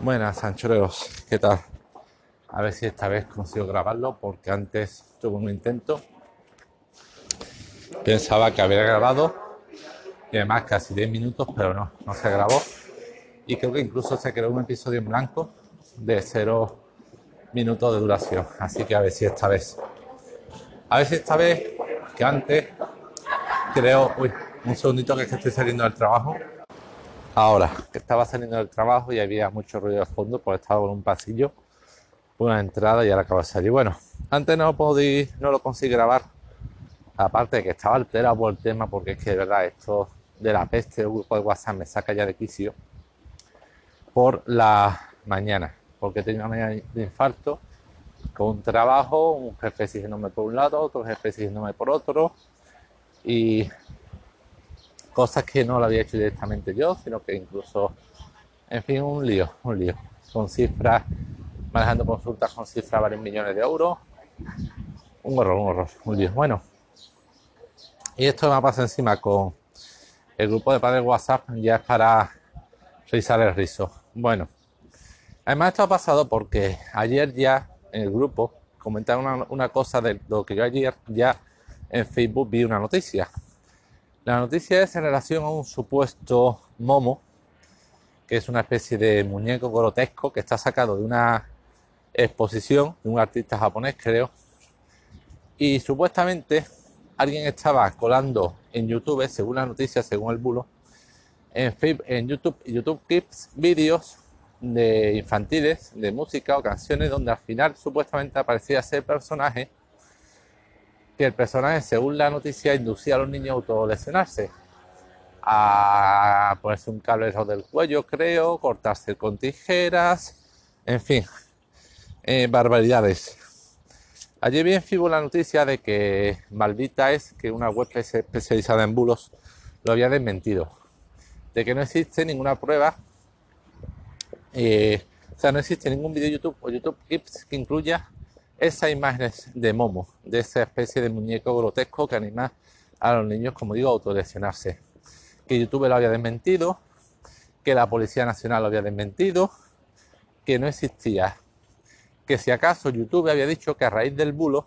Buenas, anchoreros, ¿qué tal? A ver si esta vez consigo grabarlo porque antes tuve un intento. Pensaba que había grabado y además casi 10 minutos, pero no, no se grabó. Y creo que incluso se creó un episodio en blanco de 0 minutos de duración. Así que a ver si esta vez. A ver si esta vez que antes creo. Uy, un segundito que es que estoy saliendo del trabajo. Ahora, que estaba saliendo del trabajo y había mucho ruido de fondo, porque estaba en un pasillo, una entrada y ahora acabo de salir. Bueno, antes no podí, no lo conseguí grabar, aparte de que estaba alterado por el tema, porque es que de verdad esto de la peste del grupo de WhatsApp me saca ya de quicio por la mañana, porque tenía una mañana de infarto con un trabajo, un jefe exigiéndome por un lado, otro jefe exigiéndome por otro, y cosas que no lo había hecho directamente yo, sino que incluso, en fin, un lío, un lío, con cifras, manejando consultas con cifras varios millones de euros, un horror, un horror, un lío. Bueno, y esto me pasa encima con el grupo de padres WhatsApp, ya es para revisar el rizo. Bueno, además esto ha pasado porque ayer ya en el grupo comentaron una cosa de lo que yo ayer ya en Facebook vi una noticia la noticia es en relación a un supuesto momo, que es una especie de muñeco grotesco que está sacado de una exposición de un artista japonés, creo. Y supuestamente alguien estaba colando en YouTube, según la noticia, según el bulo, en, en YouTube, YouTube Clips vídeos de infantiles, de música o canciones donde al final supuestamente aparecía ese personaje que el personaje, según la noticia, inducía a los niños a autolesionarse. A ponerse un cable del cuello, creo, cortarse con tijeras, en fin, eh, barbaridades. Ayer vi en FIBO la noticia de que maldita es que una web especializada en bulos lo había desmentido. De que no existe ninguna prueba, eh, o sea, no existe ningún vídeo YouTube o YouTube Clips que incluya esas imágenes de Momo, de esa especie de muñeco grotesco que anima a los niños, como digo, a autolesionarse. Que YouTube lo había desmentido, que la Policía Nacional lo había desmentido, que no existía. Que si acaso YouTube había dicho que a raíz del bulo,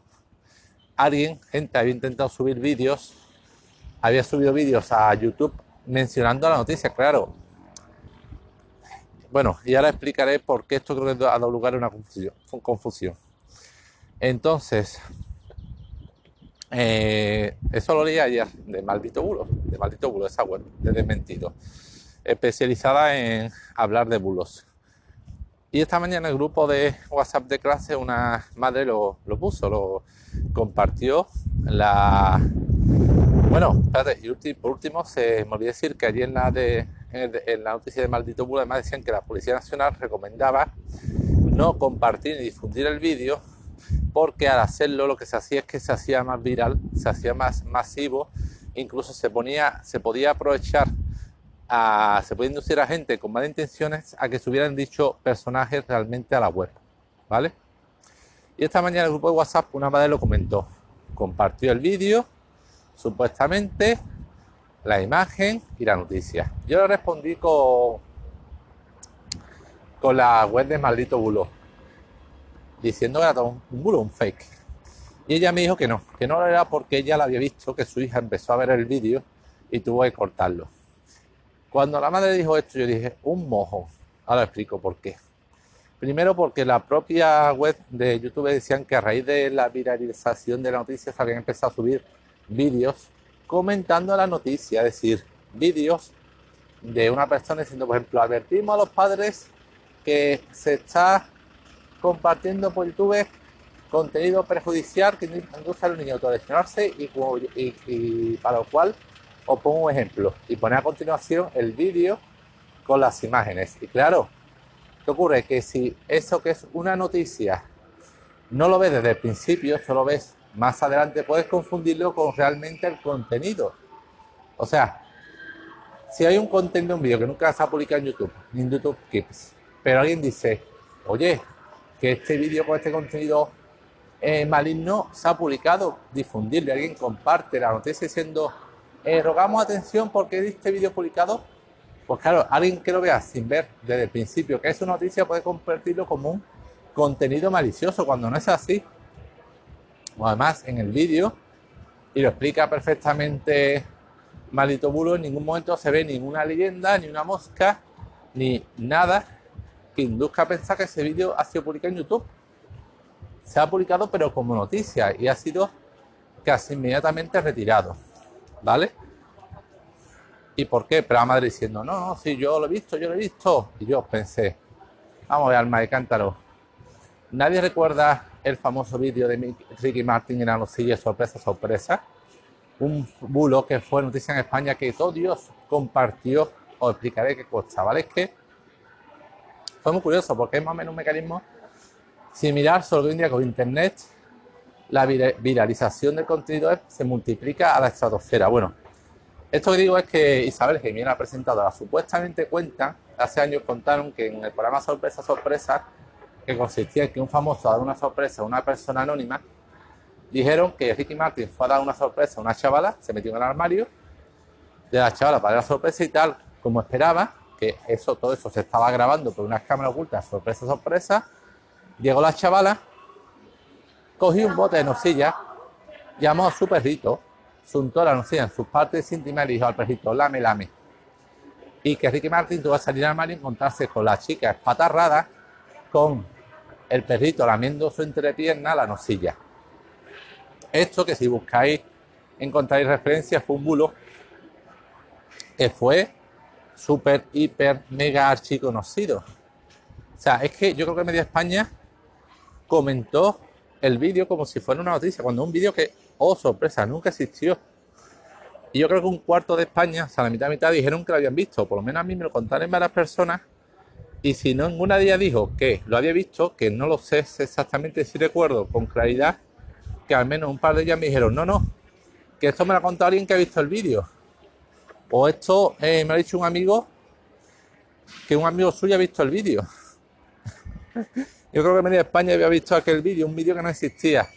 alguien, gente, había intentado subir vídeos, había subido vídeos a YouTube mencionando la noticia, claro. Bueno, y ahora explicaré por qué esto creo que ha dado lugar a una confusión. Entonces, eh, eso lo leí ayer, de maldito bulo, de maldito bulo, esa web, de desmentido, especializada en hablar de bulos. Y esta mañana el grupo de WhatsApp de clase, una madre lo, puso, lo compartió. La. Bueno, espérate, y por último, se me olvidó decir que allí en la, de, en la noticia de Maldito Bulo, además decían que la Policía Nacional recomendaba no compartir ni difundir el vídeo porque al hacerlo lo que se hacía es que se hacía más viral, se hacía más masivo, incluso se ponía, se podía aprovechar, a, se podía inducir a gente con malas intenciones a que subieran dicho personajes realmente a la web, ¿vale? Y esta mañana el grupo de WhatsApp una madre lo comentó, compartió el vídeo, supuestamente la imagen y la noticia. Yo le respondí con, con la web de Maldito Bulo diciendo que era un bulo, un fake. Y ella me dijo que no, que no era porque ella la había visto, que su hija empezó a ver el vídeo y tuvo que cortarlo. Cuando la madre dijo esto, yo dije, un mojo. Ahora explico por qué. Primero porque la propia web de YouTube decían que a raíz de la viralización de la noticia se habían empezado a subir vídeos comentando la noticia, es decir, vídeos de una persona diciendo, por ejemplo, advertimos a los padres que se está compartiendo por YouTube contenido perjudicial que induce a los niños a autolesionarse y, y, para lo cual os pongo un ejemplo y pone a continuación el vídeo con las imágenes. Y claro, ¿qué ocurre? Que si eso que es una noticia no lo ves desde el principio, solo ves más adelante, puedes confundirlo con realmente el contenido. O sea, si hay un contenido, un vídeo que nunca se ha publicado en YouTube, ni en YouTube Kids, pero alguien dice, oye, que este vídeo con este contenido eh, maligno se ha publicado, difundirle, alguien comparte la noticia diciendo, eh, rogamos atención porque este vídeo publicado, Pues claro, alguien que lo vea sin ver desde el principio que es una noticia puede convertirlo como un contenido malicioso cuando no es así. además, en el vídeo, y lo explica perfectamente Malito Bulo, en ningún momento se ve ninguna leyenda, ni una mosca, ni nada que induzca a pensar que ese vídeo ha sido publicado en YouTube. Se ha publicado pero como noticia y ha sido casi inmediatamente retirado. ¿Vale? ¿Y por qué? Pero a Madrid diciendo, no, no, sí, yo lo he visto, yo lo he visto. Y yo pensé, vamos a ver, alma de cántaro. Nadie recuerda el famoso vídeo de Ricky Martin en la nocilla, sorpresa, sorpresa. Un bulo que fue noticia en España que todo Dios compartió. Os explicaré qué cosa, ¿vale? Es que fue muy curioso porque es más o menos un mecanismo similar, solo que en día con Internet la viralización del contenido se multiplica a la estratosfera. Bueno, esto que digo es que Isabel Gemini ha presentado la supuestamente cuenta, hace años contaron que en el programa Sorpresa Sorpresa, que consistía en que un famoso daba una sorpresa a una persona anónima, dijeron que Ricky Martin fue a dar una sorpresa a una chavala, se metió en el armario de la chavala para la sorpresa y tal, como esperaba, que eso, todo eso se estaba grabando por unas cámaras ocultas, sorpresa, sorpresa, llegó la chavala, cogió un bote de nocilla, llamó a su perrito, Suntó la nocilla en sus partes íntimas y dijo al perrito, lame, lame. Y que Ricky Martin tuvo que salir al mar y encontrarse con la chica espatarrada, con el perrito lamiendo su entrepierna la nocilla. Esto que si buscáis, encontráis referencias, fue un bulo que fue súper, hiper, mega archi conocido. O sea, es que yo creo que Media España comentó el vídeo como si fuera una noticia, cuando un vídeo que oh sorpresa, nunca existió. Y yo creo que un cuarto de España, o sea, la mitad mitad dijeron que lo habían visto, por lo menos a mí me lo contaron varias personas. Y si no, ninguna de ellas dijo que lo había visto, que no lo sé exactamente si recuerdo con claridad, que al menos un par de ellas me dijeron, no, no, que esto me lo ha contado alguien que ha visto el vídeo. O esto eh, me ha dicho un amigo que un amigo suyo ha visto el vídeo. Yo creo que media España había visto aquel vídeo, un vídeo que no existía.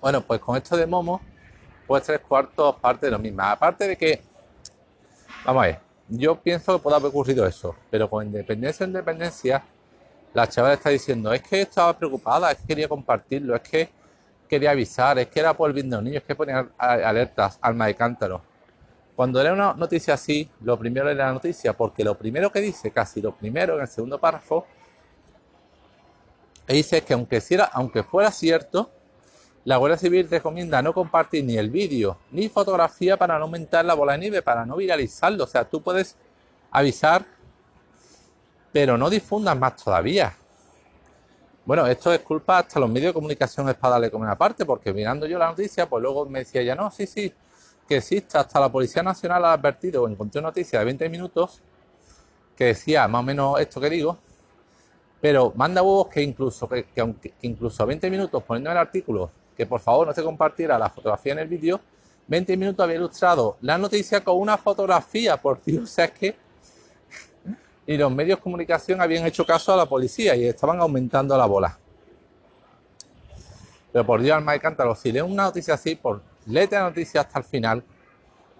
Bueno, pues con esto de Momo, pues tres cuartos parte de lo mismo. Aparte de que, vamos a ver, yo pienso que puede haber ocurrido eso, pero con independencia en independencia, la chavala está diciendo, es que estaba preocupada, es que quería compartirlo, es que quería avisar, es que era por el bien de los niños, es que ponía alertas, alma de cántaro. Cuando era una noticia así, lo primero era la noticia, porque lo primero que dice, casi lo primero en el segundo párrafo, dice que aunque, aunque fuera cierto, la Guardia Civil recomienda no compartir ni el vídeo ni fotografía para no aumentar la bola de nieve, para no viralizarlo. O sea, tú puedes avisar, pero no difundas más todavía. Bueno, esto es culpa hasta los medios de comunicación es para darle como una parte, porque mirando yo la noticia, pues luego me decía ya, no, sí, sí, que existe, hasta la Policía Nacional ha advertido, encontré una noticia de 20 minutos que decía más o menos esto que digo, pero manda huevos que incluso, que, que incluso a 20 minutos poniendo el artículo que por favor no se compartiera la fotografía en el vídeo, 20 minutos había ilustrado la noticia con una fotografía, por Dios, es que... Y los medios de comunicación habían hecho caso a la policía y estaban aumentando la bola. Pero por Dios, alma de cántaro, si lees una noticia así, por léete la noticia hasta el final,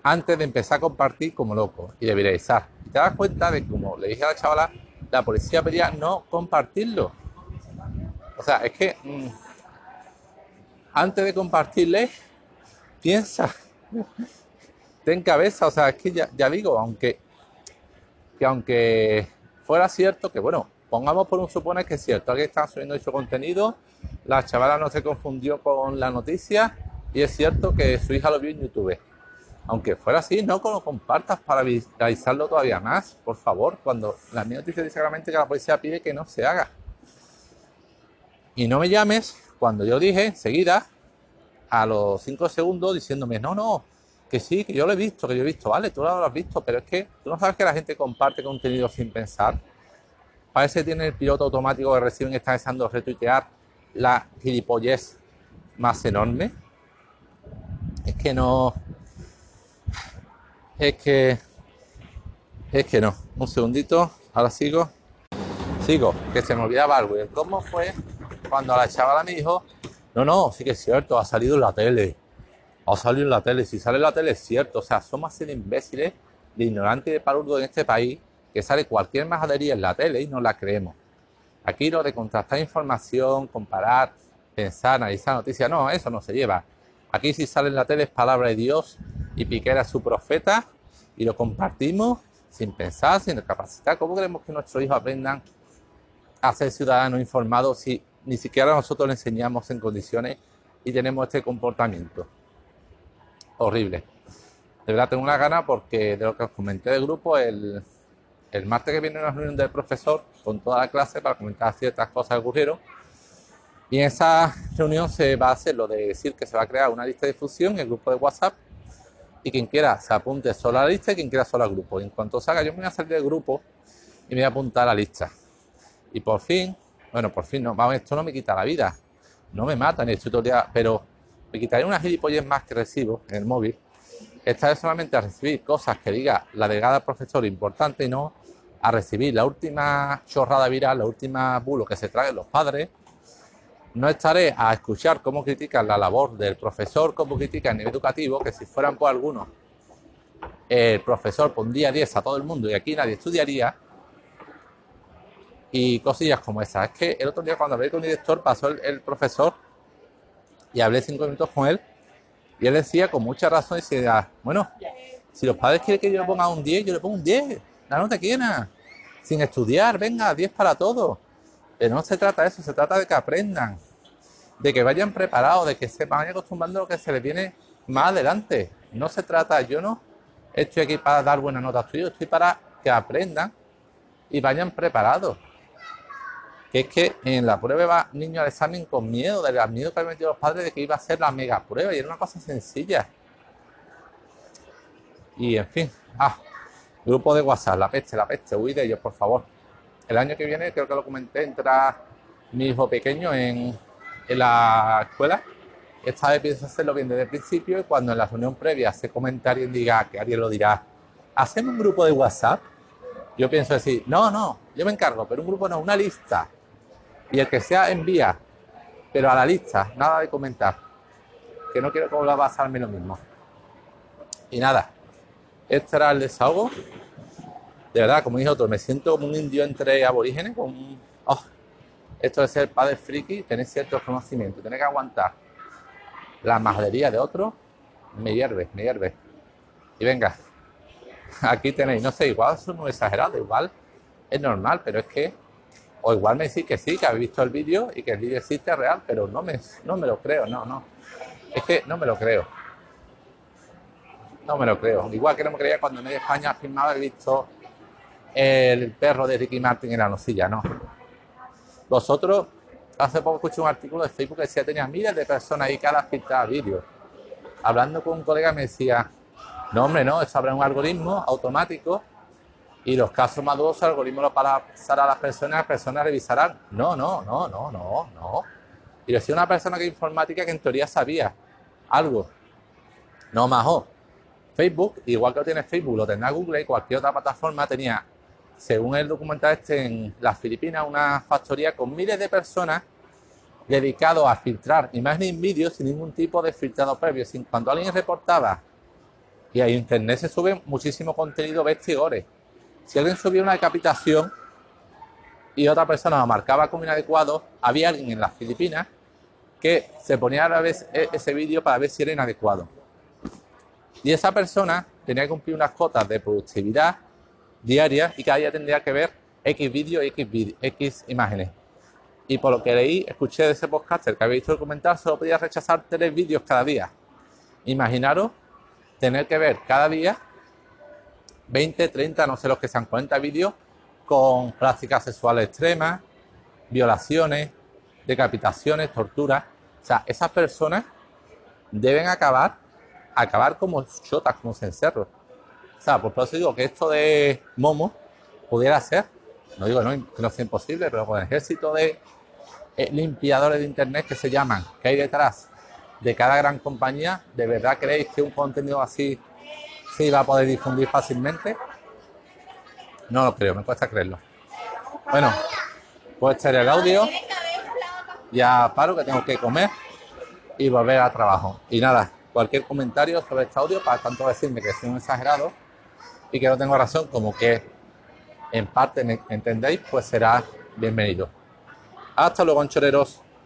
antes de empezar a compartir como loco y de viralizar. Y te das cuenta de que, como le dije a la chavala, la policía pedía no compartirlo. O sea, es que... Mm, antes de compartirle, piensa, ten cabeza, o sea, es que ya, digo, aunque, que aunque fuera cierto, que bueno, pongamos por un suponer que es cierto, alguien está subiendo dicho contenido, la chavala no se confundió con la noticia y es cierto que su hija lo vio en YouTube. Aunque fuera así, no lo compartas para viralizarlo todavía más, por favor, cuando la mi noticia dice claramente que la policía pide que no se haga. Y no me llames cuando yo dije enseguida, a los 5 segundos, diciéndome, no, no, que sí, que yo lo he visto, que yo he visto, vale, tú lo has visto, pero es que tú no sabes que la gente comparte contenido sin pensar. Parece que tiene el piloto automático que reciben está deseando retuitear la gilipollez más enorme. Es que no. Es que. Es que no. Un segundito. Ahora sigo. Sigo. Que se me olvidaba algo. ¿Cómo fue cuando la chavala me dijo, no, no, sí que es cierto, ha salido en la tele, ha salido en la tele, si sale en la tele es cierto, o sea, somos así de imbéciles de ignorante y de palurdo en este país que sale cualquier majadería en la tele y no la creemos. Aquí lo de contrastar información, comparar, pensar, analizar noticias, no, eso no se lleva. Aquí si sale en la tele es palabra de Dios y Piquera su profeta y lo compartimos sin pensar, sin capacitar. ¿Cómo queremos que nuestros hijos aprendan a ser ciudadanos informados si ni siquiera nosotros les enseñamos en condiciones y tenemos este comportamiento? Horrible. De verdad tengo una gana porque de lo que os comenté del grupo, el, el martes que viene una reunión del profesor con toda la clase para comentar ciertas cosas que ocurrieron. Y en esa reunión se va a hacer lo de decir que se va a crear una lista de difusión en el grupo de WhatsApp y quien quiera se apunte solo a la lista y quien quiera solo al grupo. Y en cuanto salga, yo me voy a salir del grupo y me voy a apuntar a la lista. Y por fin, bueno, por fin, no, esto no me quita la vida, no me mata ni el día, pero me quitaré unas gilipollas más que recibo en el móvil. Estaré solamente a recibir cosas que diga la delegada del profesor importante y no a recibir la última chorrada viral, la última bulo que se traen los padres no estaré a escuchar cómo critican la labor del profesor, cómo critican el nivel educativo, que si fueran por algunos, el profesor pondría 10 a todo el mundo y aquí nadie estudiaría. Y cosillas como esas. Es que el otro día cuando hablé con el director pasó el, profesor y hablé cinco minutos con él y él decía con mucha razón, decía, bueno, si los padres quieren que yo le ponga un 10, yo le pongo un 10, la nota quiera, sin estudiar, venga, 10 para todo. Pero no se trata de eso, se trata de que aprendan, de que vayan preparados, de que se vayan acostumbrando a lo que se les viene más adelante. No se trata, yo no estoy aquí para dar buenas notas tuyas, estoy para que aprendan y vayan preparados. Que es que en la prueba va niño al examen con miedo, del miedo que habían metido los padres de que iba a ser la mega prueba y era una cosa sencilla. Y en fin, ah, grupo de WhatsApp, la peste, la peste, huid de ellos, por favor. El año que viene, creo que lo comenté, entra mi hijo pequeño en, la escuela. Esta vez pienso hacerlo bien desde el principio y cuando en la reunión previa se comenta alguien diga, que alguien lo dirá, hacemos un grupo de WhatsApp. Yo pienso decir, no, no, yo me encargo, pero un grupo no, una lista. Y el que sea envía, pero a la lista, nada de comentar. Que no quiero que vuelva a pasarme lo mismo. Y nada, este era el desahogo de verdad, como dije otro, me siento como un indio entre aborígenes. Con, oh, esto de ser padre friki, tener ciertos conocimientos, tener que aguantar la majadería de otros, me hierve, me hierve. Y venga, aquí tenéis, no sé, igual es muy exagerado, igual es normal, pero es que, o igual me decís que sí, que habéis visto el vídeo y que el vídeo existe real, pero no me, no me lo creo, no, no. Es que no me lo creo. No me lo creo. Igual que no me creía cuando en España firmaba he visto el perro de Ricky Martin en la nocilla, no. Vosotros, hace poco escuché un artículo de Facebook que decía tenía miles de personas ahí cada filtrar vídeos. Hablando con un colega me decía, no hombre, no, eso habrá un algoritmo automático y los casos más duros el algoritmo lo pasará a las personas, las personas revisarán. No, no, no, no, no, no. Y decía una persona que informática que en teoría sabía algo. No, majo. Facebook, igual que lo tiene Facebook, lo tendrá Google y cualquier otra plataforma, tenía según el documental este, en las Filipinas, una factoría con miles de personas dedicados a filtrar imágenes y vídeos sin ningún tipo de filtrado previo. Sin, cuando alguien reportaba y a internet se sube muchísimo contenido vestigores. Si alguien subía una decapitación y otra persona lo marcaba como inadecuado, había alguien en las Filipinas que se ponía a ver e, ese vídeo para ver si era inadecuado. Y esa persona tenía que cumplir unas cotas de productividad diaria y cada día tendría que ver X vídeos, X, X imágenes. Y por lo que leí, escuché de ese podcaster que había visto el comentario, solo podía rechazar tres vídeos cada día. Imaginaros tener que ver cada día 20, 30, no sé los que sean, 40 vídeos con prácticas sexuales extremas, violaciones, decapitaciones, torturas. O sea, esas personas deben acabar, acabar como chotas, como cencerros. O sea, por eso digo que esto de Momo pudiera ser, no digo que no sea imposible, pero con el ejército de eh, limpiadores de internet que se llaman, que hay detrás de cada gran compañía, ¿de verdad creéis que un contenido así se va a poder difundir fácilmente? No lo creo, me cuesta creerlo. Bueno, pues echar el audio. Ya paro que tengo que comer y volver al trabajo. Y nada, cualquier comentario sobre este audio para tanto decirme que soy un exagerado y que no tengo razón, como que en parte entendéis, pues será bienvenido. Hasta luego, anchoreros.